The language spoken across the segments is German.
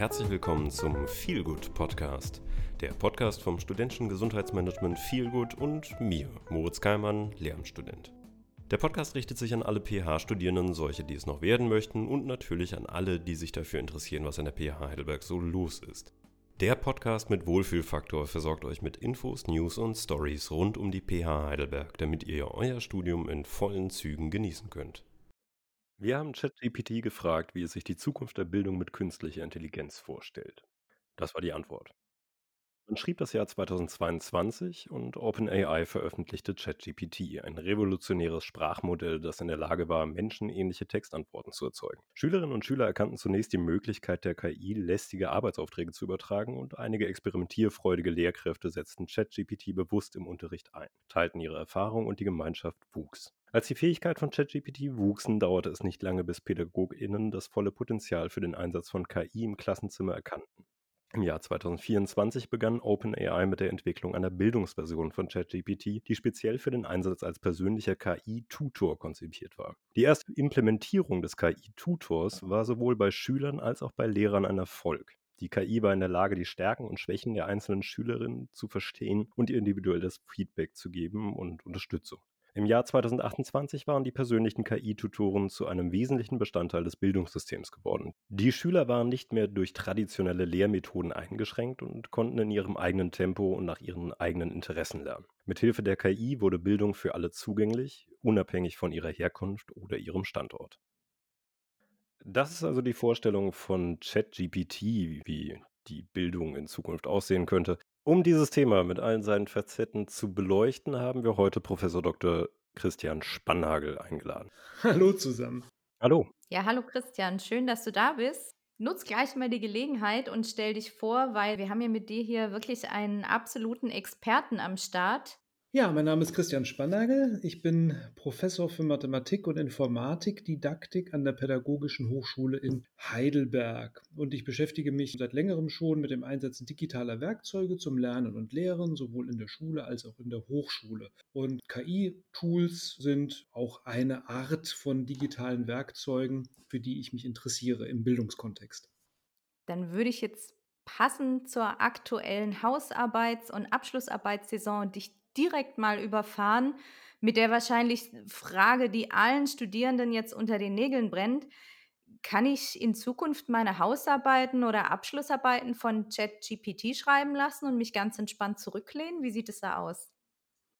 herzlich willkommen zum Feelgood Podcast, der Podcast vom studentischen Gesundheitsmanagement Feelgood und mir, Moritz Keimann, Lehramtsstudent. Der Podcast richtet sich an alle PH-Studierenden, solche, die es noch werden möchten und natürlich an alle, die sich dafür interessieren, was an der PH Heidelberg so los ist. Der Podcast mit Wohlfühlfaktor versorgt euch mit Infos, News und Stories rund um die PH Heidelberg, damit ihr euer Studium in vollen Zügen genießen könnt. Wir haben ChatGPT gefragt, wie es sich die Zukunft der Bildung mit künstlicher Intelligenz vorstellt. Das war die Antwort. Man schrieb das Jahr 2022 und OpenAI veröffentlichte ChatGPT, ein revolutionäres Sprachmodell, das in der Lage war, menschenähnliche Textantworten zu erzeugen. Schülerinnen und Schüler erkannten zunächst die Möglichkeit der KI, lästige Arbeitsaufträge zu übertragen und einige experimentierfreudige Lehrkräfte setzten ChatGPT bewusst im Unterricht ein, teilten ihre Erfahrung und die Gemeinschaft wuchs. Als die Fähigkeit von ChatGPT wuchsen, dauerte es nicht lange, bis PädagogInnen das volle Potenzial für den Einsatz von KI im Klassenzimmer erkannten. Im Jahr 2024 begann OpenAI mit der Entwicklung einer Bildungsversion von ChatGPT, die speziell für den Einsatz als persönlicher KI-Tutor konzipiert war. Die erste Implementierung des KI-Tutors war sowohl bei Schülern als auch bei Lehrern ein Erfolg. Die KI war in der Lage, die Stärken und Schwächen der einzelnen Schülerinnen zu verstehen und ihr individuelles Feedback zu geben und Unterstützung. Im Jahr 2028 waren die persönlichen KI-Tutoren zu einem wesentlichen Bestandteil des Bildungssystems geworden. Die Schüler waren nicht mehr durch traditionelle Lehrmethoden eingeschränkt und konnten in ihrem eigenen Tempo und nach ihren eigenen Interessen lernen. Mithilfe der KI wurde Bildung für alle zugänglich, unabhängig von ihrer Herkunft oder ihrem Standort. Das ist also die Vorstellung von ChatGPT, wie die Bildung in Zukunft aussehen könnte. Um dieses Thema mit allen seinen Facetten zu beleuchten, haben wir heute Professor Dr. Christian Spannhagel eingeladen. Hallo zusammen. Hallo. Ja, hallo Christian, schön, dass du da bist. Nutz gleich mal die Gelegenheit und stell dich vor, weil wir haben ja mit dir hier wirklich einen absoluten Experten am Start. Ja, mein Name ist Christian Spannagel. Ich bin Professor für Mathematik und Informatik, Didaktik an der Pädagogischen Hochschule in Heidelberg. Und ich beschäftige mich seit längerem schon mit dem Einsatz digitaler Werkzeuge zum Lernen und Lehren, sowohl in der Schule als auch in der Hochschule. Und KI-Tools sind auch eine Art von digitalen Werkzeugen, für die ich mich interessiere im Bildungskontext. Dann würde ich jetzt passend zur aktuellen Hausarbeits- und Abschlussarbeitssaison dich direkt mal überfahren mit der wahrscheinlich Frage, die allen Studierenden jetzt unter den Nägeln brennt. Kann ich in Zukunft meine Hausarbeiten oder Abschlussarbeiten von ChatGPT schreiben lassen und mich ganz entspannt zurücklehnen? Wie sieht es da aus?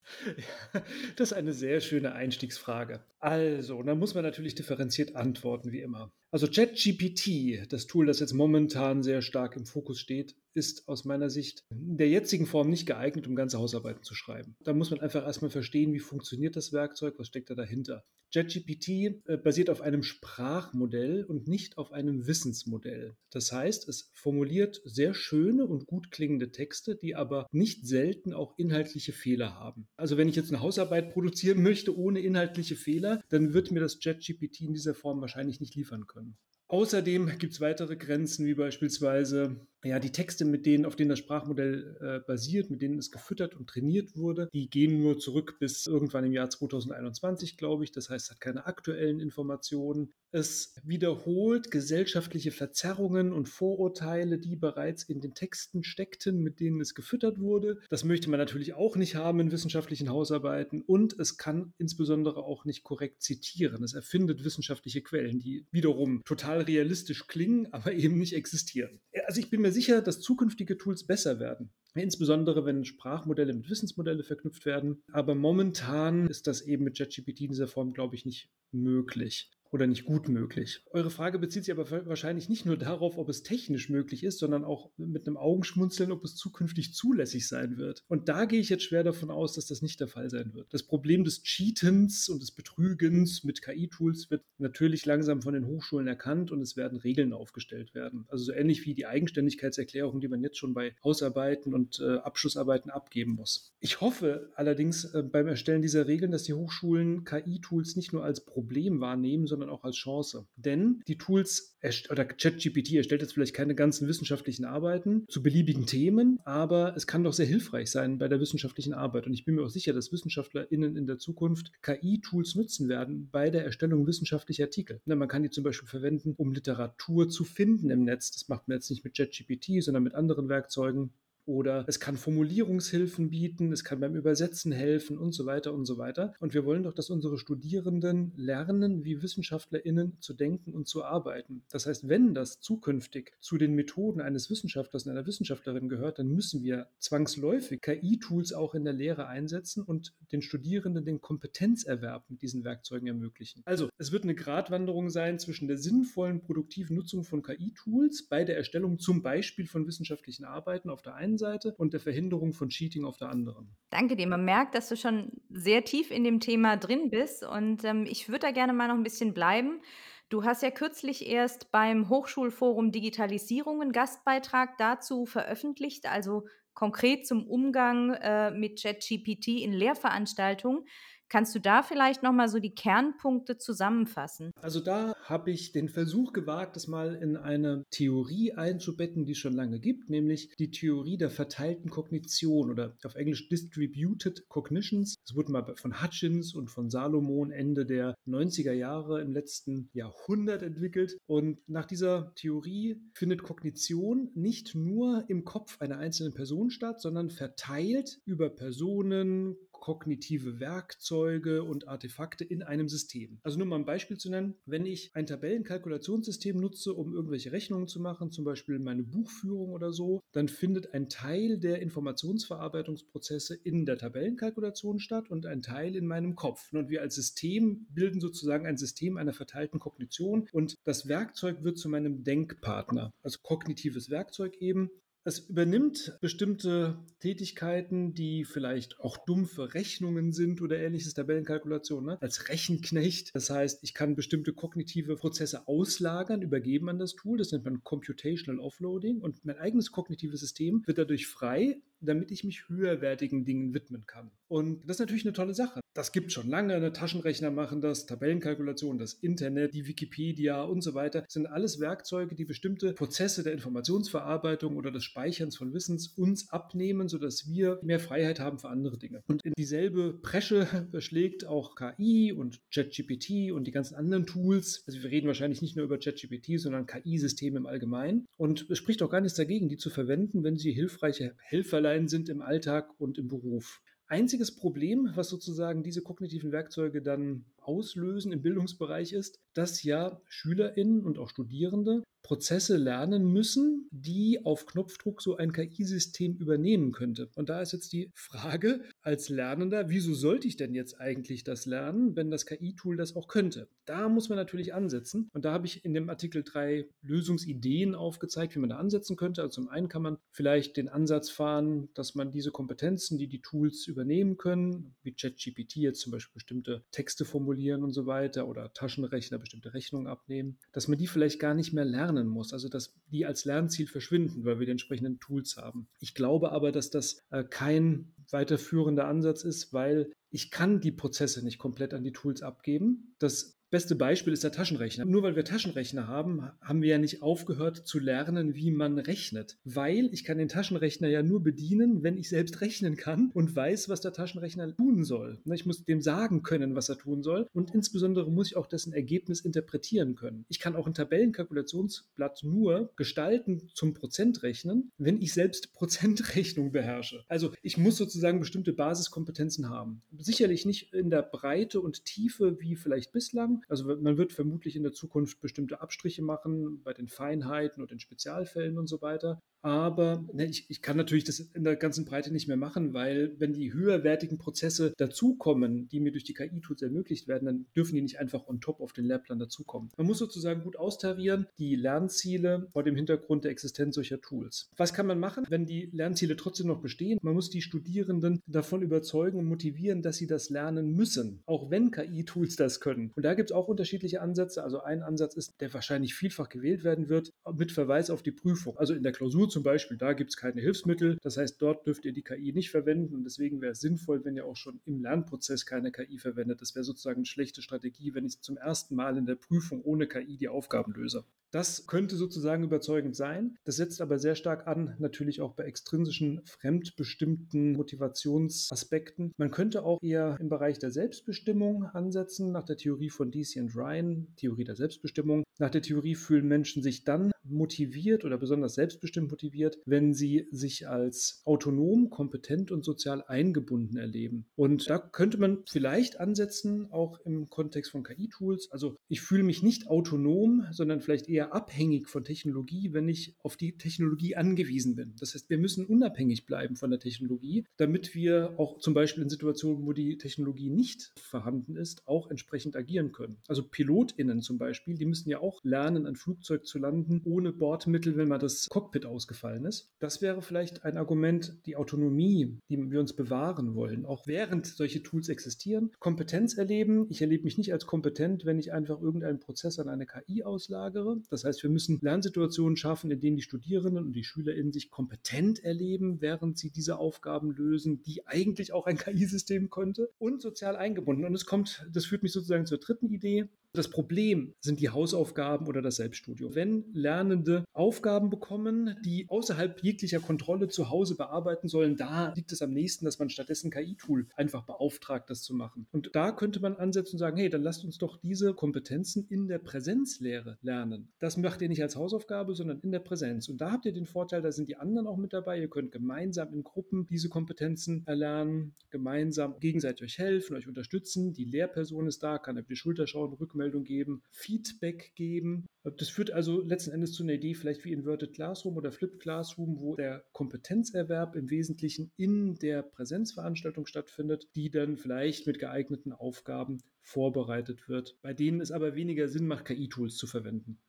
Das ist eine sehr schöne Einstiegsfrage. Also, da muss man natürlich differenziert antworten, wie immer. Also ChatGPT, das Tool, das jetzt momentan sehr stark im Fokus steht, ist aus meiner Sicht in der jetzigen Form nicht geeignet, um ganze Hausarbeiten zu schreiben. Da muss man einfach erstmal verstehen, wie funktioniert das Werkzeug, was steckt da dahinter. ChatGPT äh, basiert auf einem Sprachmodell und nicht auf einem Wissensmodell. Das heißt, es formuliert sehr schöne und gut klingende Texte, die aber nicht selten auch inhaltliche Fehler haben. Also wenn ich jetzt eine Hausarbeit produzieren möchte ohne inhaltliche Fehler, dann wird mir das ChatGPT in dieser Form wahrscheinlich nicht liefern können. Außerdem gibt es weitere Grenzen, wie beispielsweise ja, die Texte, mit denen, auf denen das Sprachmodell äh, basiert, mit denen es gefüttert und trainiert wurde, die gehen nur zurück bis irgendwann im Jahr 2021, glaube ich. Das heißt, es hat keine aktuellen Informationen. Es wiederholt gesellschaftliche Verzerrungen und Vorurteile, die bereits in den Texten steckten, mit denen es gefüttert wurde. Das möchte man natürlich auch nicht haben in wissenschaftlichen Hausarbeiten. Und es kann insbesondere auch nicht korrekt zitieren. Es erfindet wissenschaftliche Quellen, die wiederum total realistisch klingen, aber eben nicht existieren. Also ich bin mir mir sicher, dass zukünftige Tools besser werden. Insbesondere wenn Sprachmodelle mit Wissensmodelle verknüpft werden. Aber momentan ist das eben mit ChatGPT in dieser Form, glaube ich, nicht möglich oder nicht gut möglich. Eure Frage bezieht sich aber wahrscheinlich nicht nur darauf, ob es technisch möglich ist, sondern auch mit einem Augenschmunzeln, ob es zukünftig zulässig sein wird. Und da gehe ich jetzt schwer davon aus, dass das nicht der Fall sein wird. Das Problem des Cheatens und des Betrügens mit KI-Tools wird natürlich langsam von den Hochschulen erkannt und es werden Regeln aufgestellt werden. Also so ähnlich wie die Eigenständigkeitserklärung, die man jetzt schon bei Hausarbeiten und äh, Abschlussarbeiten abgeben muss. Ich hoffe allerdings äh, beim Erstellen dieser Regeln, dass die Hochschulen KI-Tools nicht nur als Problem wahrnehmen, sondern sondern auch als Chance. Denn die Tools oder ChatGPT erstellt jetzt vielleicht keine ganzen wissenschaftlichen Arbeiten zu beliebigen Themen, aber es kann doch sehr hilfreich sein bei der wissenschaftlichen Arbeit. Und ich bin mir auch sicher, dass WissenschaftlerInnen in der Zukunft KI-Tools nutzen werden bei der Erstellung wissenschaftlicher Artikel. Man kann die zum Beispiel verwenden, um Literatur zu finden im Netz. Das macht man jetzt nicht mit ChatGPT, sondern mit anderen Werkzeugen oder es kann Formulierungshilfen bieten, es kann beim Übersetzen helfen und so weiter und so weiter. Und wir wollen doch, dass unsere Studierenden lernen, wie WissenschaftlerInnen zu denken und zu arbeiten. Das heißt, wenn das zukünftig zu den Methoden eines Wissenschaftlers und einer Wissenschaftlerin gehört, dann müssen wir zwangsläufig KI-Tools auch in der Lehre einsetzen und den Studierenden den Kompetenzerwerb mit diesen Werkzeugen ermöglichen. Also, es wird eine Gratwanderung sein zwischen der sinnvollen, produktiven Nutzung von KI-Tools bei der Erstellung zum Beispiel von wissenschaftlichen Arbeiten auf der einen Seite und der Verhinderung von Cheating auf der anderen. Danke dir. Man merkt, dass du schon sehr tief in dem Thema drin bist und ähm, ich würde da gerne mal noch ein bisschen bleiben. Du hast ja kürzlich erst beim Hochschulforum Digitalisierung einen Gastbeitrag dazu veröffentlicht, also konkret zum Umgang äh, mit ChatGPT in Lehrveranstaltungen. Kannst du da vielleicht noch mal so die Kernpunkte zusammenfassen? Also da habe ich den Versuch gewagt, das mal in eine Theorie einzubetten, die es schon lange gibt, nämlich die Theorie der verteilten Kognition oder auf Englisch Distributed Cognitions. Es wurde mal von Hutchins und von Salomon Ende der 90er Jahre im letzten Jahrhundert entwickelt. Und nach dieser Theorie findet Kognition nicht nur im Kopf einer einzelnen Person statt, sondern verteilt über Personen, kognitive Werkzeuge und Artefakte in einem System. Also nur mal ein Beispiel zu nennen, wenn ich ein Tabellenkalkulationssystem nutze, um irgendwelche Rechnungen zu machen, zum Beispiel meine Buchführung oder so, dann findet ein Teil der Informationsverarbeitungsprozesse in der Tabellenkalkulation statt und ein Teil in meinem Kopf. Und wir als System bilden sozusagen ein System einer verteilten Kognition und das Werkzeug wird zu meinem Denkpartner, also kognitives Werkzeug eben. Es übernimmt bestimmte Tätigkeiten, die vielleicht auch dumpfe Rechnungen sind oder ähnliches, Tabellenkalkulation, ne? als Rechenknecht. Das heißt, ich kann bestimmte kognitive Prozesse auslagern, übergeben an das Tool. Das nennt man Computational Offloading. Und mein eigenes kognitives System wird dadurch frei, damit ich mich höherwertigen Dingen widmen kann. Und das ist natürlich eine tolle Sache. Das gibt schon lange. Eine Taschenrechner machen das, Tabellenkalkulation, das Internet, die Wikipedia und so weiter. Sind alles Werkzeuge, die bestimmte Prozesse der Informationsverarbeitung oder des Speicherns von Wissens uns abnehmen, sodass wir mehr Freiheit haben für andere Dinge. Und in dieselbe Presche verschlägt auch KI und ChatGPT und die ganzen anderen Tools. Also wir reden wahrscheinlich nicht nur über ChatGPT, sondern KI-Systeme im Allgemeinen. Und es spricht auch gar nichts dagegen, die zu verwenden, wenn sie hilfreiche Helferlein Baustein sind im Alltag und im Beruf. Einziges Problem, was sozusagen diese kognitiven Werkzeuge dann auslösen im Bildungsbereich ist, dass ja SchülerInnen und auch Studierende Prozesse lernen müssen, die auf Knopfdruck so ein KI-System übernehmen könnte. Und da ist jetzt die Frage als Lernender, wieso sollte ich denn jetzt eigentlich das lernen, wenn das KI-Tool das auch könnte? Da muss man natürlich ansetzen. Und da habe ich in dem Artikel drei Lösungsideen aufgezeigt, wie man da ansetzen könnte. Also zum einen kann man vielleicht den Ansatz fahren, dass man diese Kompetenzen, die die Tools übernehmen können, wie ChatGPT jetzt zum Beispiel bestimmte Texte formulieren und so weiter oder Taschenrechner bestimmte Rechnungen abnehmen, dass man die vielleicht gar nicht mehr lernen lernen muss, also dass die als Lernziel verschwinden, weil wir die entsprechenden Tools haben. Ich glaube aber, dass das äh, kein weiterführender Ansatz ist, weil ich kann die Prozesse nicht komplett an die Tools abgeben. Das Beste Beispiel ist der Taschenrechner. Nur weil wir Taschenrechner haben, haben wir ja nicht aufgehört zu lernen, wie man rechnet. Weil ich kann den Taschenrechner ja nur bedienen, wenn ich selbst rechnen kann und weiß, was der Taschenrechner tun soll. Ich muss dem sagen können, was er tun soll. Und insbesondere muss ich auch dessen Ergebnis interpretieren können. Ich kann auch ein Tabellenkalkulationsblatt nur gestalten zum Prozentrechnen, wenn ich selbst Prozentrechnung beherrsche. Also ich muss sozusagen bestimmte Basiskompetenzen haben. Sicherlich nicht in der Breite und Tiefe wie vielleicht bislang, also man wird vermutlich in der Zukunft bestimmte Abstriche machen bei den Feinheiten und den Spezialfällen und so weiter. Aber ne, ich, ich kann natürlich das in der ganzen Breite nicht mehr machen, weil wenn die höherwertigen Prozesse dazukommen, die mir durch die KI-Tools ermöglicht werden, dann dürfen die nicht einfach on top auf den Lehrplan dazukommen. Man muss sozusagen gut austarieren die Lernziele vor dem Hintergrund der Existenz solcher Tools. Was kann man machen, wenn die Lernziele trotzdem noch bestehen? Man muss die Studierenden davon überzeugen und motivieren, dass sie das lernen müssen, auch wenn KI-Tools das können. Und da gibt es auch unterschiedliche Ansätze. Also ein Ansatz ist, der wahrscheinlich vielfach gewählt werden wird, mit Verweis auf die Prüfung. Also in der Klausur zum Beispiel, da gibt es keine Hilfsmittel. Das heißt, dort dürft ihr die KI nicht verwenden und deswegen wäre es sinnvoll, wenn ihr auch schon im Lernprozess keine KI verwendet. Das wäre sozusagen eine schlechte Strategie, wenn ich zum ersten Mal in der Prüfung ohne KI die Aufgaben löse. Das könnte sozusagen überzeugend sein. Das setzt aber sehr stark an, natürlich auch bei extrinsischen, fremdbestimmten Motivationsaspekten. Man könnte auch eher im Bereich der Selbstbestimmung ansetzen, nach der Theorie von DC und Ryan, Theorie der Selbstbestimmung. Nach der Theorie fühlen Menschen sich dann motiviert oder besonders selbstbestimmt motiviert, wenn sie sich als autonom, kompetent und sozial eingebunden erleben. Und da könnte man vielleicht ansetzen, auch im Kontext von KI-Tools. Also ich fühle mich nicht autonom, sondern vielleicht eher abhängig von Technologie, wenn ich auf die Technologie angewiesen bin. Das heißt, wir müssen unabhängig bleiben von der Technologie, damit wir auch zum Beispiel in Situationen, wo die Technologie nicht vorhanden ist, auch entsprechend agieren können. Also PilotInnen zum Beispiel, die müssen ja auch lernen, ein Flugzeug zu landen, ohne Bordmittel, wenn mal das Cockpit ausgefallen ist. Das wäre vielleicht ein Argument, die Autonomie, die wir uns bewahren wollen, auch während solche Tools existieren. Kompetenz erleben. Ich erlebe mich nicht als kompetent, wenn ich einfach irgendeinen Prozess an eine KI auslagere. Das heißt, wir müssen Lernsituationen schaffen, in denen die Studierenden und die SchülerInnen sich kompetent erleben, während sie diese Aufgaben lösen, die eigentlich auch ein KI-System könnte und sozial eingebunden. Und es kommt, das führt mich sozusagen zur dritten Idee. Das Problem sind die Hausaufgaben oder das Selbststudium. Wenn Lernende Aufgaben bekommen, die außerhalb jeglicher Kontrolle zu Hause bearbeiten sollen, da liegt es am nächsten, dass man stattdessen KI-Tool einfach beauftragt, das zu machen. Und da könnte man ansetzen und sagen, hey, dann lasst uns doch diese Kompetenzen in der Präsenzlehre lernen. Das macht ihr nicht als Hausaufgabe, sondern in der Präsenz. Und da habt ihr den Vorteil, da sind die anderen auch mit dabei. Ihr könnt gemeinsam in Gruppen diese Kompetenzen erlernen, gemeinsam gegenseitig euch helfen, euch unterstützen. Die Lehrperson ist da, kann auf die Schulter schauen, Rückmeldung Rückmeldung geben, Feedback geben. Das führt also letzten Endes zu einer Idee, vielleicht wie Inverted Classroom oder Flipped Classroom, wo der Kompetenzerwerb im Wesentlichen in der Präsenzveranstaltung stattfindet, die dann vielleicht mit geeigneten Aufgaben vorbereitet wird, bei denen es aber weniger Sinn macht, KI-Tools zu verwenden.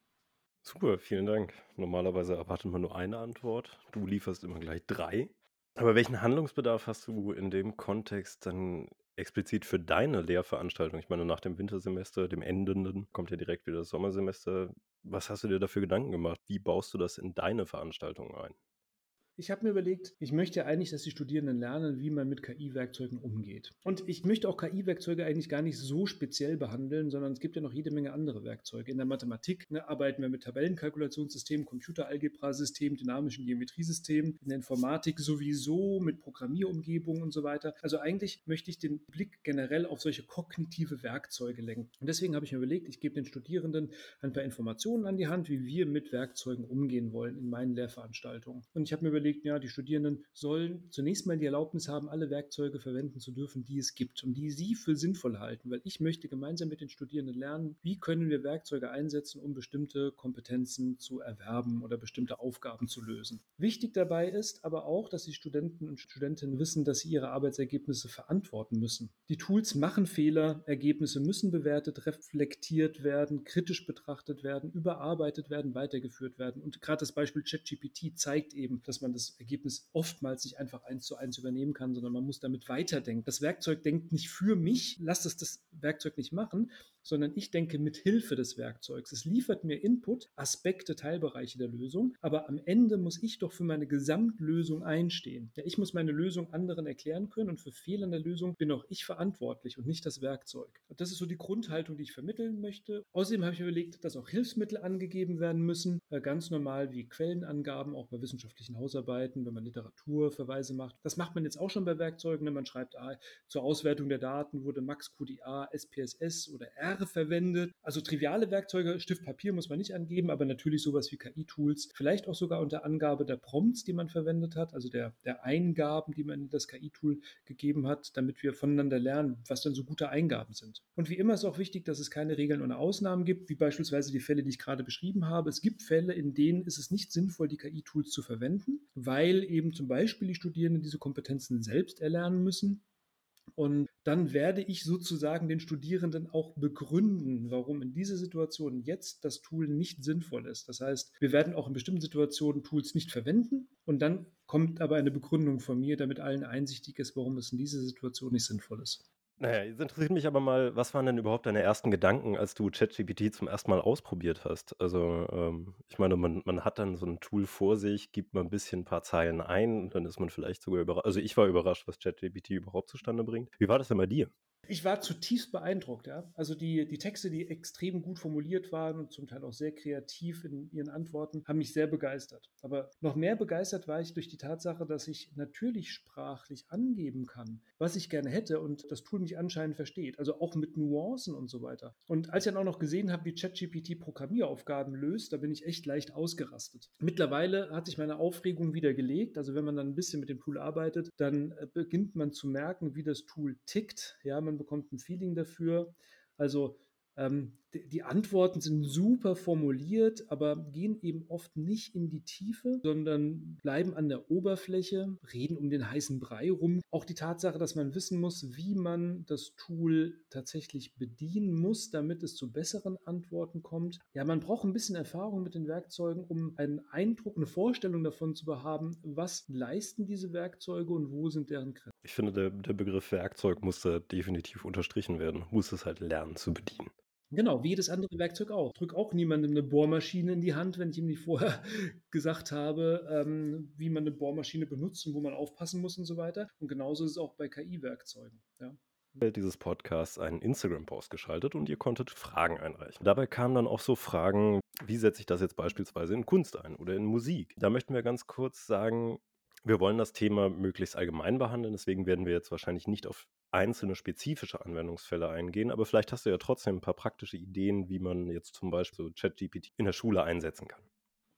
Super, vielen Dank. Normalerweise erwartet man nur eine Antwort. Du lieferst immer gleich drei. Aber welchen Handlungsbedarf hast du in dem Kontext dann explizit für deine Lehrveranstaltung? Ich meine, nach dem Wintersemester, dem endenden, kommt ja direkt wieder das Sommersemester. Was hast du dir dafür Gedanken gemacht? Wie baust du das in deine Veranstaltung ein? Ich habe mir überlegt, ich möchte eigentlich, dass die Studierenden lernen, wie man mit KI-Werkzeugen umgeht. Und ich möchte auch KI-Werkzeuge eigentlich gar nicht so speziell behandeln, sondern es gibt ja noch jede Menge andere Werkzeuge. In der Mathematik ne, arbeiten wir mit Tabellenkalkulationssystemen, Computeralgebra-Systemen, dynamischen Geometriesystemen, in der Informatik sowieso mit Programmierumgebungen und so weiter. Also eigentlich möchte ich den Blick generell auf solche kognitive Werkzeuge lenken. Und deswegen habe ich mir überlegt, ich gebe den Studierenden ein paar Informationen an die Hand, wie wir mit Werkzeugen umgehen wollen in meinen Lehrveranstaltungen. Und ich habe mir überlegt, überlegt, ja, die Studierenden sollen zunächst mal die Erlaubnis haben, alle Werkzeuge verwenden zu dürfen, die es gibt und die sie für sinnvoll halten, weil ich möchte gemeinsam mit den Studierenden lernen, wie können wir Werkzeuge einsetzen, um bestimmte Kompetenzen zu erwerben oder bestimmte Aufgaben zu lösen. Wichtig dabei ist aber auch, dass die Studenten und Studentinnen wissen, dass sie ihre Arbeitsergebnisse verantworten müssen. Die Tools machen Fehler, Ergebnisse müssen bewertet, reflektiert werden, kritisch betrachtet werden, überarbeitet werden, weitergeführt werden. Und gerade das Beispiel ChatGPT zeigt eben, dass man man das Ergebnis oftmals nicht einfach eins zu eins übernehmen kann, sondern man muss damit weiterdenken. Das Werkzeug denkt nicht für mich, lasst es das Werkzeug nicht machen, sondern ich denke mit Hilfe des Werkzeugs. Es liefert mir Input, Aspekte, Teilbereiche der Lösung, aber am Ende muss ich doch für meine Gesamtlösung einstehen. Ja, ich muss meine Lösung anderen erklären können und für Fehler in der Lösung bin auch ich verantwortlich und nicht das Werkzeug. Und das ist so die Grundhaltung, die ich vermitteln möchte. Außerdem habe ich überlegt, dass auch Hilfsmittel angegeben werden müssen, äh, ganz normal wie Quellenangaben, auch bei wissenschaftlichen Hausarbeiten, wenn man Literaturverweise macht. Das macht man jetzt auch schon bei Werkzeugen. Ne? Man schreibt, ah, zur Auswertung der Daten wurde Max QDA, SPSS oder R Jahre verwendet. Also triviale Werkzeuge, Stift, Papier muss man nicht angeben, aber natürlich sowas wie KI-Tools, vielleicht auch sogar unter Angabe der Prompts, die man verwendet hat, also der, der Eingaben, die man in das KI-Tool gegeben hat, damit wir voneinander lernen, was dann so gute Eingaben sind. Und wie immer ist auch wichtig, dass es keine Regeln oder Ausnahmen gibt, wie beispielsweise die Fälle, die ich gerade beschrieben habe. Es gibt Fälle, in denen ist es nicht sinnvoll, die KI-Tools zu verwenden, weil eben zum Beispiel die Studierenden diese Kompetenzen selbst erlernen müssen und dann werde ich sozusagen den Studierenden auch begründen, warum in dieser Situation jetzt das Tool nicht sinnvoll ist. Das heißt, wir werden auch in bestimmten Situationen Tools nicht verwenden und dann kommt aber eine Begründung von mir, damit allen einsichtig ist, warum es in dieser Situation nicht sinnvoll ist. Naja, jetzt interessiert mich aber mal, was waren denn überhaupt deine ersten Gedanken, als du ChatGPT zum ersten Mal ausprobiert hast? Also, ähm, ich meine, man, man hat dann so ein Tool vor sich, gibt mal ein bisschen ein paar Zeilen ein und dann ist man vielleicht sogar überrascht. Also ich war überrascht, was ChatGPT überhaupt zustande bringt. Wie war das denn bei dir? Ich war zutiefst beeindruckt, ja. Also die, die Texte, die extrem gut formuliert waren und zum Teil auch sehr kreativ in ihren Antworten, haben mich sehr begeistert. Aber noch mehr begeistert war ich durch die Tatsache, dass ich natürlich sprachlich angeben kann, was ich gerne hätte und das Tool mich anscheinend versteht. Also auch mit Nuancen und so weiter. Und als ich dann auch noch gesehen habe, wie ChatGPT Programmieraufgaben löst, da bin ich echt leicht ausgerastet. Mittlerweile hat sich meine Aufregung wieder gelegt. Also wenn man dann ein bisschen mit dem Tool arbeitet, dann äh, beginnt man zu merken, wie das Tool tickt. Ja, man bekommt ein Feeling dafür. Also ähm, die, Antworten sind super formuliert, aber gehen eben oft nicht in die Tiefe, sondern bleiben an der Oberfläche, reden um den heißen Brei rum. Auch die Tatsache, dass man wissen muss, wie man das Tool tatsächlich bedienen muss, damit es zu besseren Antworten kommt. Ja, man braucht ein bisschen Erfahrung mit den Werkzeugen, um einen Eindruck, eine Vorstellung davon zu haben, was leisten diese Werkzeuge und wo sind deren Grenzen. Ich finde, der, der Begriff Werkzeug muss da definitiv unterstrichen werden, muss es halt lernen zu bedienen. Genau, wie jedes andere Werkzeug auch. Drück auch niemandem eine Bohrmaschine in die Hand, wenn ich ihm nicht vorher gesagt habe, ähm, wie man eine Bohrmaschine benutzt und wo man aufpassen muss und so weiter. Und genauso ist es auch bei KI-Werkzeugen. Ja dieses Podcasts einen Instagram-Post geschaltet und ihr konntet Fragen einreichen. Dabei kamen dann auch so Fragen, wie setze ich das jetzt beispielsweise in Kunst ein oder in Musik? Da möchten wir ganz kurz sagen, wir wollen das Thema möglichst allgemein behandeln, deswegen werden wir jetzt wahrscheinlich nicht auf einzelne spezifische Anwendungsfälle eingehen, aber vielleicht hast du ja trotzdem ein paar praktische Ideen, wie man jetzt zum Beispiel ChatGPT in der Schule einsetzen kann.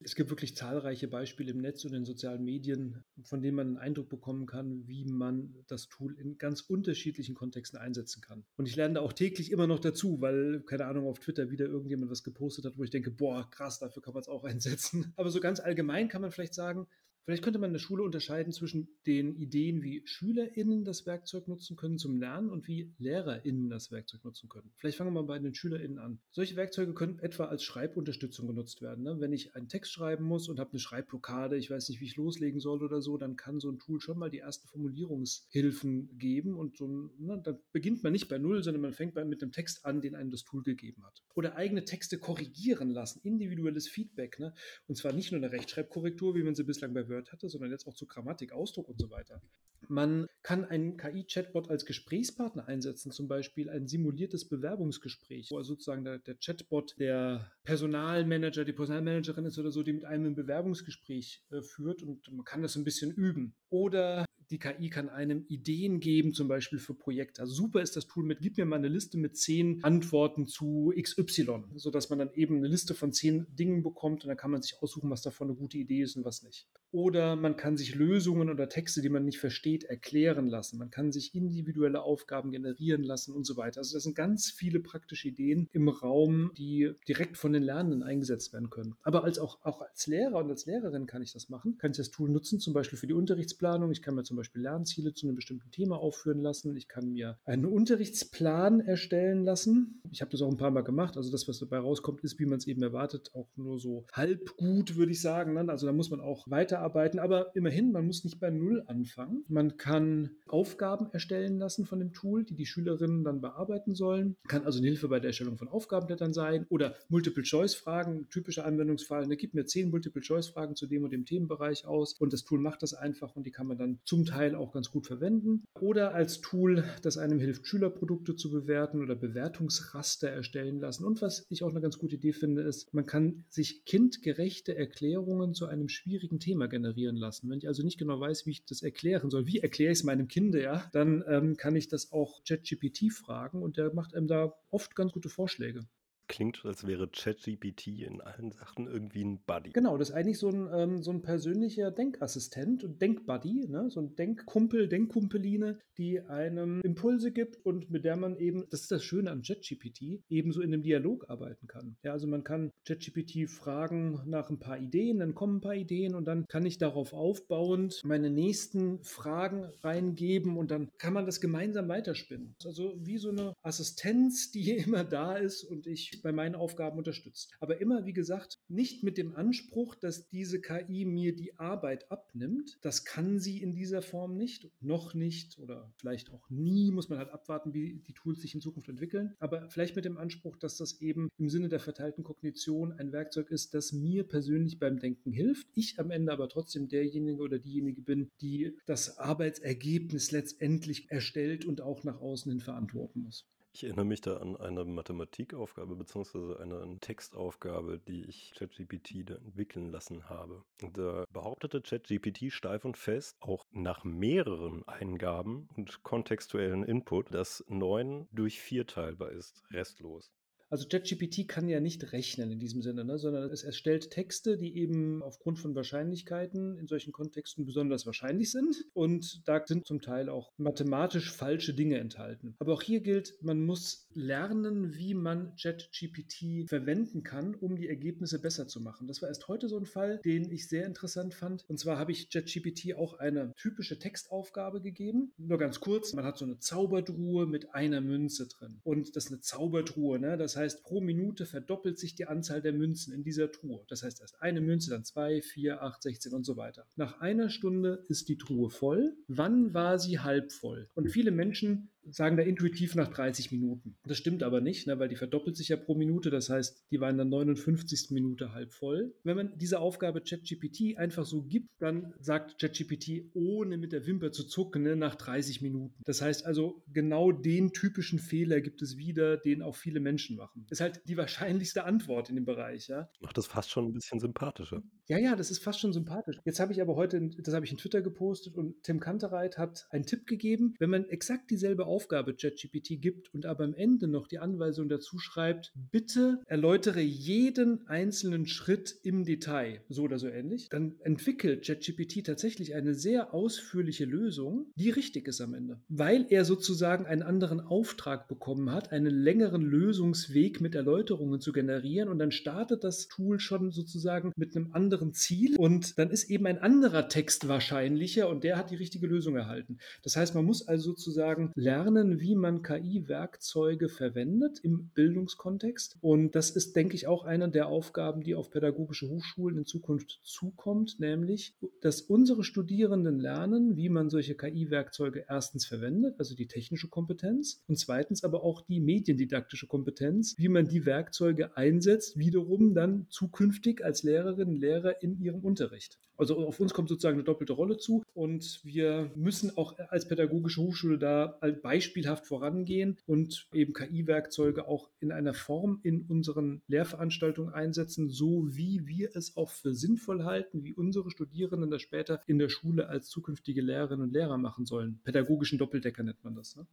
Es gibt wirklich zahlreiche Beispiele im Netz und in sozialen Medien, von denen man einen Eindruck bekommen kann, wie man das Tool in ganz unterschiedlichen Kontexten einsetzen kann. Und ich lerne da auch täglich immer noch dazu, weil, keine Ahnung, auf Twitter wieder irgendjemand was gepostet hat, wo ich denke, boah, krass, dafür kann man es auch einsetzen. Aber so ganz allgemein kann man vielleicht sagen, Vielleicht könnte man in der Schule unterscheiden zwischen den Ideen, wie SchülerInnen das Werkzeug nutzen können zum Lernen und wie LehrerInnen das Werkzeug nutzen können. Vielleicht fangen wir mal bei den SchülerInnen an. Solche Werkzeuge können etwa als Schreibunterstützung genutzt werden. Ne? Wenn ich einen Text schreiben muss und habe eine Schreibblockade, ich weiß nicht, wie ich loslegen soll oder so, dann kann so ein Tool schon mal die ersten Formulierungshilfen geben und so, ne, dann beginnt man nicht bei Null, sondern man fängt mit einem Text an, den einem das Tool gegeben hat. Oder eigene Texte korrigieren lassen, individuelles Feedback. Ne? Und zwar nicht nur eine Rechtschreibkorrektur, wie man sie bislang bei Word hatte, sondern jetzt auch zu Grammatik, Ausdruck und so weiter. Man kann einen KI-Chatbot als Gesprächspartner einsetzen, zum Beispiel ein simuliertes Bewerbungsgespräch, wo also sozusagen der, der Chatbot der Personalmanager, die Personalmanagerin ist oder so, die mit einem ein Bewerbungsgespräch äh, führt und man kann das ein bisschen üben. Oder die KI kann einem Ideen geben, zum Beispiel für Projekte. Also super ist das Tool mit, gib mir mal eine Liste mit zehn Antworten zu XY, sodass man dann eben eine Liste von zehn Dingen bekommt und dann kann man sich aussuchen, was davon eine gute Idee ist und was nicht. Oder man kann sich Lösungen oder Texte, die man nicht versteht, erklären lassen. Man kann sich individuelle Aufgaben generieren lassen und so weiter. Also das sind ganz viele praktische Ideen im Raum, die direkt von den Lernenden eingesetzt werden können. Aber als auch, auch als Lehrer und als Lehrerin kann ich das machen. Kann ich das Tool nutzen, zum Beispiel für die Unterrichtsplanung. Ich kann mir zum Beispiel Lernziele zu einem bestimmten Thema aufführen lassen. Ich kann mir einen Unterrichtsplan erstellen lassen. Ich habe das auch ein paar Mal gemacht. Also das, was dabei rauskommt, ist, wie man es eben erwartet, auch nur so halb gut, würde ich sagen. Also da muss man auch weiter weiterarbeiten. Aber immerhin, man muss nicht bei Null anfangen. Man kann Aufgaben erstellen lassen von dem Tool, die die Schülerinnen dann bearbeiten sollen. Kann also eine Hilfe bei der Erstellung von Aufgabenblättern sein oder Multiple-Choice-Fragen. Typischer Anwendungsfall, ne, gib mir zehn Multiple-Choice-Fragen zu dem und dem Themenbereich aus und das Tool macht das einfach und die kann man dann zum Teil auch ganz gut verwenden. Oder als Tool, das einem hilft, Schülerprodukte zu bewerten oder Bewertungsraster erstellen lassen. Und was ich auch eine ganz gute Idee finde, ist, man kann sich kindgerechte Erklärungen zu einem schwierigen Thema generieren lassen. Wenn ich also nicht genau weiß, wie ich das erklären soll, wie erkläre ich es meinem Kind, ja, dann ähm, kann ich das auch ChatGPT fragen und der macht einem da oft ganz gute Vorschläge. Klingt, als wäre ChatGPT in allen Sachen irgendwie ein Buddy. Genau, das ist eigentlich so ein, ähm, so ein persönlicher Denkassistent und Denkbuddy, ne? so ein Denkkumpel, Denkkumpeline, die einem Impulse gibt und mit der man eben, das ist das Schöne an ChatGPT, ebenso in einem Dialog arbeiten kann. Ja, also man kann ChatGPT fragen nach ein paar Ideen, dann kommen ein paar Ideen und dann kann ich darauf aufbauend meine nächsten Fragen reingeben und dann kann man das gemeinsam weiterspinnen. Also wie so eine Assistenz, die immer da ist und ich bei meinen Aufgaben unterstützt. Aber immer, wie gesagt, nicht mit dem Anspruch, dass diese KI mir die Arbeit abnimmt. Das kann sie in dieser Form nicht, noch nicht oder vielleicht auch nie, muss man halt abwarten, wie die Tools sich in Zukunft entwickeln. Aber vielleicht mit dem Anspruch, dass das eben im Sinne der verteilten Kognition ein Werkzeug ist, das mir persönlich beim Denken hilft. Ich am Ende aber trotzdem derjenige oder diejenige bin, die das Arbeitsergebnis letztendlich erstellt und auch nach außen hin verantworten muss. Ich erinnere mich da an eine Mathematikaufgabe bzw. eine Textaufgabe, die ich ChatGPT da entwickeln lassen habe. Da behauptete ChatGPT steif und fest, auch nach mehreren Eingaben und kontextuellen Input, dass 9 durch 4 teilbar ist, restlos. Also ChatGPT kann ja nicht rechnen in diesem Sinne, ne, sondern es erstellt Texte, die eben aufgrund von Wahrscheinlichkeiten in solchen Kontexten besonders wahrscheinlich sind. Und da sind zum Teil auch mathematisch falsche Dinge enthalten. Aber auch hier gilt, man muss lernen, wie man ChatGPT verwenden kann, um die Ergebnisse besser zu machen. Das war erst heute so ein Fall, den ich sehr interessant fand. Und zwar habe ich ChatGPT auch eine typische Textaufgabe gegeben. Nur ganz kurz, man hat so eine Zauberdruhe mit einer Münze drin. Und das ist eine Zauberdruhe, ne? Das heißt, heißt, pro Minute verdoppelt sich die Anzahl der Münzen in dieser Truhe. Das heißt, erst eine Münze, dann zwei, vier, acht, 16 und so weiter. Nach einer Stunde ist die Truhe voll. Wann war sie halb voll? Und viele Menschen sagen da intuitiv nach 30 Minuten. Das stimmt aber nicht, ne, weil die verdoppelt sich ja pro Minute. Das heißt, die war in der 59. Minute halb voll. Wenn man diese Aufgabe ChatGPT einfach so gibt, dann sagt ChatGPT, ohne mit der Wimper zu zucken, ne, nach 30 Minuten. Das heißt also, genau den typischen Fehler gibt es wieder, den auch viele Menschen machen. Ist halt die wahrscheinlichste Antwort in dem Bereich. Ja. Macht das fast schon ein bisschen sympathischer. Ja, ja, das ist fast schon sympathisch. Jetzt habe ich aber heute, das habe ich in Twitter gepostet und Tim Kantereit hat einen Tipp gegeben, wenn man exakt dieselbe Aufgabe ChatGPT gibt und aber am Ende noch die Anweisung dazu schreibt, bitte erläutere jeden einzelnen Schritt im Detail, so oder so ähnlich, dann entwickelt ChatGPT tatsächlich eine sehr ausführliche Lösung, die richtig ist am Ende, weil er sozusagen einen anderen Auftrag bekommen hat, einen längeren Lösungsweg mit Erläuterungen zu generieren und dann startet das Tool schon sozusagen mit einem anderen Ziel und dann ist eben ein anderer Text wahrscheinlicher und der hat die richtige Lösung erhalten. Das heißt, man muss also sozusagen lernen, lernen, wie man KI-Werkzeuge verwendet im Bildungskontext. Und das ist, denke ich, auch eine der Aufgaben, die auf pädagogische Hochschulen in Zukunft zukommt, nämlich, dass unsere Studierenden lernen, wie man solche KI-Werkzeuge erstens verwendet, also die technische Kompetenz, und zweitens aber auch die mediendidaktische Kompetenz, wie man die Werkzeuge einsetzt, wiederum dann zukünftig als Lehrerinnen und Lehrer in ihrem Unterricht. Also auf uns kommt sozusagen eine doppelte Rolle zu und wir müssen auch als pädagogische Hochschule da beispielhaft vorangehen und eben KI-Werkzeuge auch in einer Form in unseren Lehrveranstaltungen einsetzen, so wie wir es auch für sinnvoll halten, wie unsere Studierenden das später in der Schule als zukünftige Lehrerinnen und Lehrer machen sollen. Pädagogischen Doppeldecker nennt man das. Ne?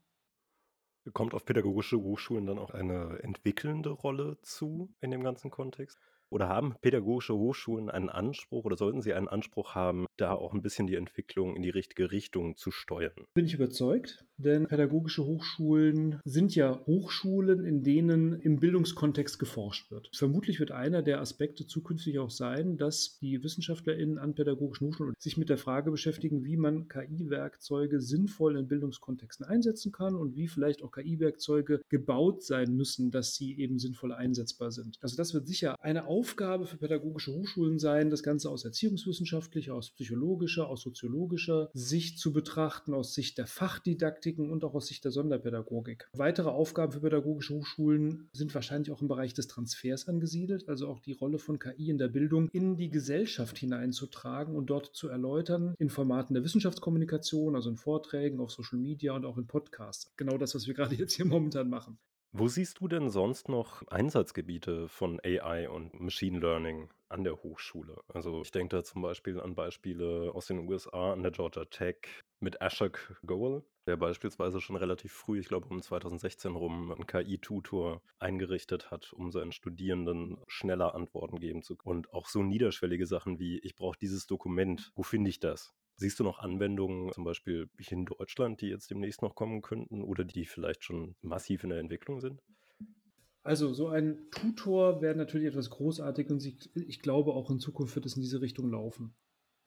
Kommt auf pädagogische Hochschulen dann auch eine entwickelnde Rolle zu in dem ganzen Kontext? Oder haben pädagogische Hochschulen einen Anspruch oder sollten sie einen Anspruch haben, da auch ein bisschen die Entwicklung in die richtige Richtung zu steuern? Bin ich überzeugt, denn pädagogische Hochschulen sind ja Hochschulen, in denen im Bildungskontext geforscht wird. Vermutlich wird einer der Aspekte zukünftig auch sein, dass die WissenschaftlerInnen an pädagogischen Hochschulen sich mit der Frage beschäftigen, wie man KI-Werkzeuge sinnvoll in Bildungskontexten einsetzen kann und wie vielleicht auch KI-Werkzeuge gebaut sein müssen, dass sie eben sinnvoll einsetzbar sind. Also das wird sicher eine Aufgabe Aufgabe für pädagogische Hochschulen sein, das Ganze aus erziehungswissenschaftlicher, aus psychologischer, aus soziologischer Sicht zu betrachten, aus Sicht der Fachdidaktiken und auch aus Sicht der Sonderpädagogik. Weitere Aufgaben für pädagogische Hochschulen sind wahrscheinlich auch im Bereich des Transfers angesiedelt, also auch die Rolle von KI in der Bildung in die Gesellschaft hineinzutragen und dort zu erläutern in Formaten der Wissenschaftskommunikation, also in Vorträgen, auf Social Media und auch in Podcasts. Genau das, was wir gerade jetzt hier momentan machen. Wo siehst du denn sonst noch Einsatzgebiete von AI und Machine Learning an der Hochschule? Also ich denke da zum Beispiel an Beispiele aus den USA an der Georgia Tech mit Ashok Goel, der beispielsweise schon relativ früh, ich glaube um 2016 rum, einen KI-Tutor eingerichtet hat, um seinen Studierenden schneller Antworten geben zu können. Und auch so niederschwellige Sachen wie, ich brauche dieses Dokument, wo finde ich das? Siehst du noch Anwendungen, zum Beispiel hier in Deutschland, die jetzt demnächst noch kommen könnten oder die vielleicht schon massiv in der Entwicklung sind? Also so ein Tutor wäre natürlich etwas großartig und ich, ich glaube auch in Zukunft wird es in diese Richtung laufen.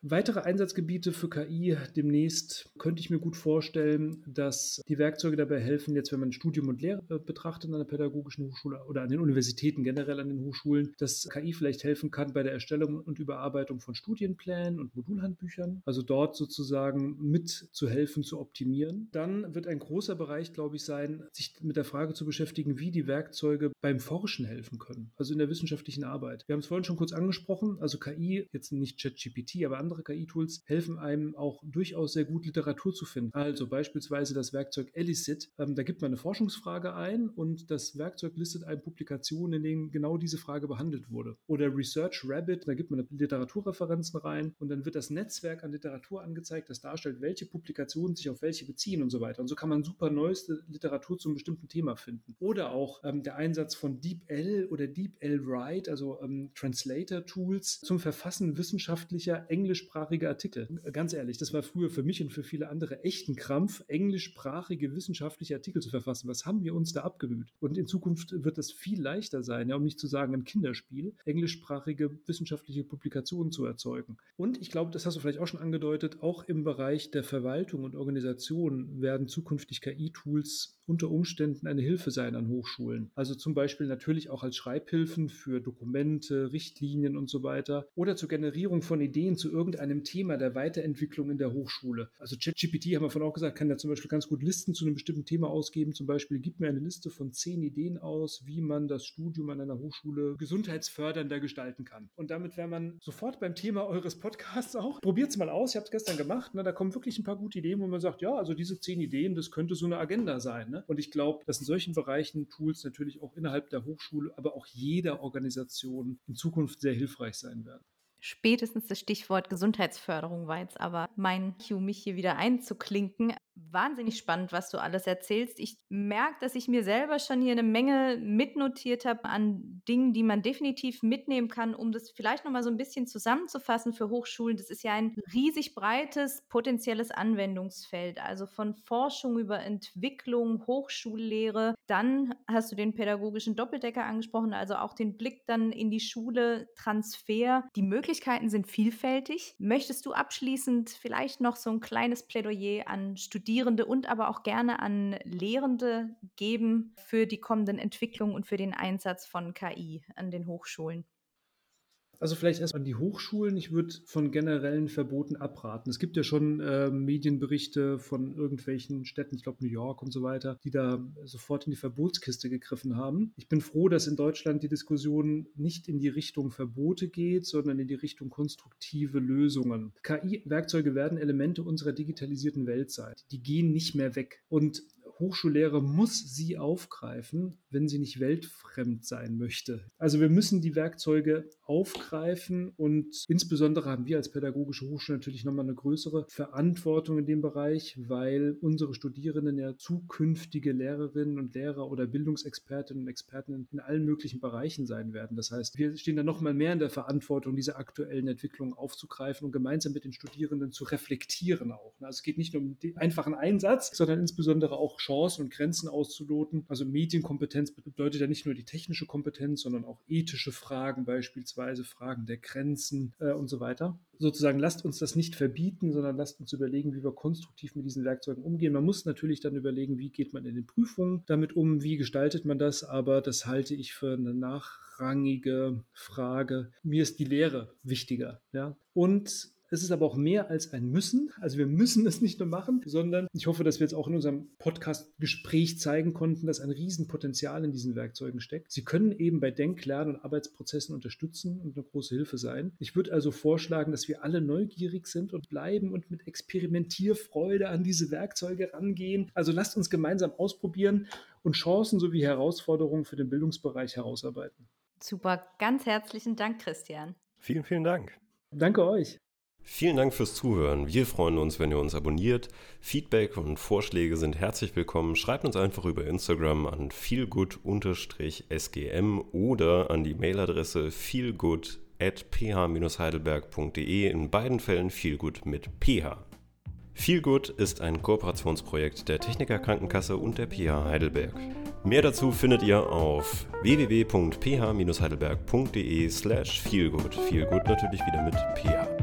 Weitere Einsatzgebiete für KI demnächst könnte ich mir gut vorstellen, dass die Werkzeuge dabei helfen, jetzt wenn man Studium und Lehre äh, betrachtet an der pädagogischen Hochschule oder an den Universitäten generell an den Hochschulen, dass KI vielleicht helfen kann bei der Erstellung und Überarbeitung von Studienplänen und Modulhandbüchern, also dort sozusagen mit zu helfen, zu optimieren. Dann wird ein großer Bereich, glaube ich, sein, sich mit der Frage zu beschäftigen, wie die Werkzeuge beim Forschen helfen können, also in der wissenschaftlichen Arbeit. Wir haben es vorhin schon kurz angesprochen, also KI, jetzt nicht ChatGPT, aber andere andere KI-Tools helfen einem auch durchaus sehr gut Literatur zu finden. Also beispielsweise das Werkzeug Elicit. Ähm, da gibt man eine Forschungsfrage ein und das Werkzeug listet eine Publikation, in denen genau diese Frage behandelt wurde. Oder Research Rabbit, da gibt man Literaturreferenzen rein und dann wird das Netzwerk an Literatur angezeigt, das darstellt, welche Publikationen sich auf welche beziehen und so weiter. Und so kann man super neueste Literatur zu einem bestimmten Thema finden. Oder auch ähm, der Einsatz von DeepL oder DeepL Write, also ähm, Translator-Tools zum Verfassen wissenschaftlicher englisch englischsprachige Artikel. Ganz ehrlich, das war früher für mich und für viele andere echten Krampf, englischsprachige wissenschaftliche Artikel zu verfassen. Was haben wir uns da abgemüht? Und in Zukunft wird es viel leichter sein, ja, um nicht zu sagen ein Kinderspiel, englischsprachige wissenschaftliche Publikationen zu erzeugen. Und ich glaube, das hast du vielleicht auch schon angedeutet, auch im Bereich der Verwaltung und Organisation werden zukünftig KI-Tools unter Umständen eine Hilfe sein an Hochschulen. Also zum Beispiel natürlich auch als Schreibhilfen für Dokumente, Richtlinien und so weiter oder zur Generierung von Ideen zu irgendeinem Thema der Weiterentwicklung in der Hochschule. Also ChatGPT, haben wir von auch gesagt, kann ja zum Beispiel ganz gut Listen zu einem bestimmten Thema ausgeben. Zum Beispiel, gib mir eine Liste von zehn Ideen aus, wie man das Studium an einer Hochschule gesundheitsfördernder gestalten kann. Und damit wäre man sofort beim Thema eures Podcasts auch. Probiert es mal aus, ich habe es gestern gemacht. Ne? Da kommen wirklich ein paar gute Ideen, wo man sagt, ja, also diese zehn Ideen, das könnte so eine Agenda sein. Ne? Und ich glaube, dass in solchen Bereichen Tools natürlich auch innerhalb der Hochschule, aber auch jeder Organisation in Zukunft sehr hilfreich sein werden. Spätestens das Stichwort Gesundheitsförderung war jetzt aber mein Cue, mich hier wieder einzuklinken wahnsinnig spannend, was du alles erzählst. Ich merke, dass ich mir selber schon hier eine Menge mitnotiert habe an Dingen, die man definitiv mitnehmen kann, um das vielleicht nochmal so ein bisschen zusammenzufassen für Hochschulen. Das ist ja ein riesig breites potenzielles Anwendungsfeld, also von Forschung über Entwicklung, Hochschullehre. Dann hast du den pädagogischen Doppeldecker angesprochen, also auch den Blick dann in die Schule, Transfer. Die Möglichkeiten sind vielfältig. Möchtest du abschließend vielleicht noch so ein kleines Plädoyer an Studierende und aber auch gerne an Lehrende geben für die kommenden Entwicklungen und für den Einsatz von KI an den Hochschulen? Also vielleicht erst an die Hochschulen. Ich würde von generellen Verboten abraten. Es gibt ja schon äh, Medienberichte von irgendwelchen Städten, ich glaube New York und so weiter, die da sofort in die Verbotskiste gegriffen haben. Ich bin froh, dass in Deutschland die Diskussion nicht in die Richtung Verbote geht, sondern in die Richtung konstruktive Lösungen. KI-Werkzeuge werden Elemente unserer digitalisierten Welt sein. Die gehen nicht mehr weg. Und Hochschullehrer muss sie aufgreifen, wenn sie nicht weltfremd sein möchte. Also wir müssen die Werkzeuge aufgreifen und insbesondere haben wir als pädagogische Hochschule natürlich nochmal eine größere Verantwortung in dem Bereich, weil unsere Studierenden ja zukünftige Lehrerinnen und Lehrer oder Bildungsexpertinnen und Experten in allen möglichen Bereichen sein werden. Das heißt, wir stehen da nochmal mehr in der Verantwortung, diese aktuellen Entwicklungen aufzugreifen und gemeinsam mit den Studierenden zu reflektieren auch. Also es geht nicht nur um den einfachen Einsatz, sondern insbesondere auch Chancen und Grenzen auszuloten. Also Medienkompetenz bedeutet ja nicht nur die technische Kompetenz, sondern auch ethische Fragen, beispielsweise Fragen der Grenzen äh, und so weiter. Sozusagen lasst uns das nicht verbieten, sondern lasst uns überlegen, wie wir konstruktiv mit diesen Werkzeugen umgehen. Man muss natürlich dann überlegen, wie geht man in den Prüfungen damit um, wie gestaltet man das, aber das halte ich für eine nachrangige Frage. Mir ist die Lehre wichtiger. Ja? Und es ist aber auch mehr als ein Müssen. Also wir müssen es nicht nur machen, sondern ich hoffe, dass wir jetzt auch in unserem Podcast-Gespräch zeigen konnten, dass ein Riesenpotenzial in diesen Werkzeugen steckt. Sie können eben bei Denk-, Lern- und Arbeitsprozessen unterstützen und eine große Hilfe sein. Ich würde also vorschlagen, dass wir alle neugierig sind und bleiben und mit Experimentierfreude an diese Werkzeuge rangehen. Also lasst uns gemeinsam ausprobieren und Chancen sowie Herausforderungen für den Bildungsbereich herausarbeiten. Super, ganz herzlichen Dank, Christian. Vielen, vielen Dank. Danke euch. Vielen Dank fürs Zuhören. Wir freuen uns, wenn ihr uns abonniert. Feedback und Vorschläge sind herzlich willkommen. Schreibt uns einfach über Instagram an feelgood-sgm oder an die Mailadresse feelgood at ph-heidelberg.de. In beiden Fällen feelgood mit ph. Feelgood ist ein Kooperationsprojekt der Techniker Krankenkasse und der PH Heidelberg. Mehr dazu findet ihr auf www.ph-heidelberg.de slash feelgood. Feelgood natürlich wieder mit ph.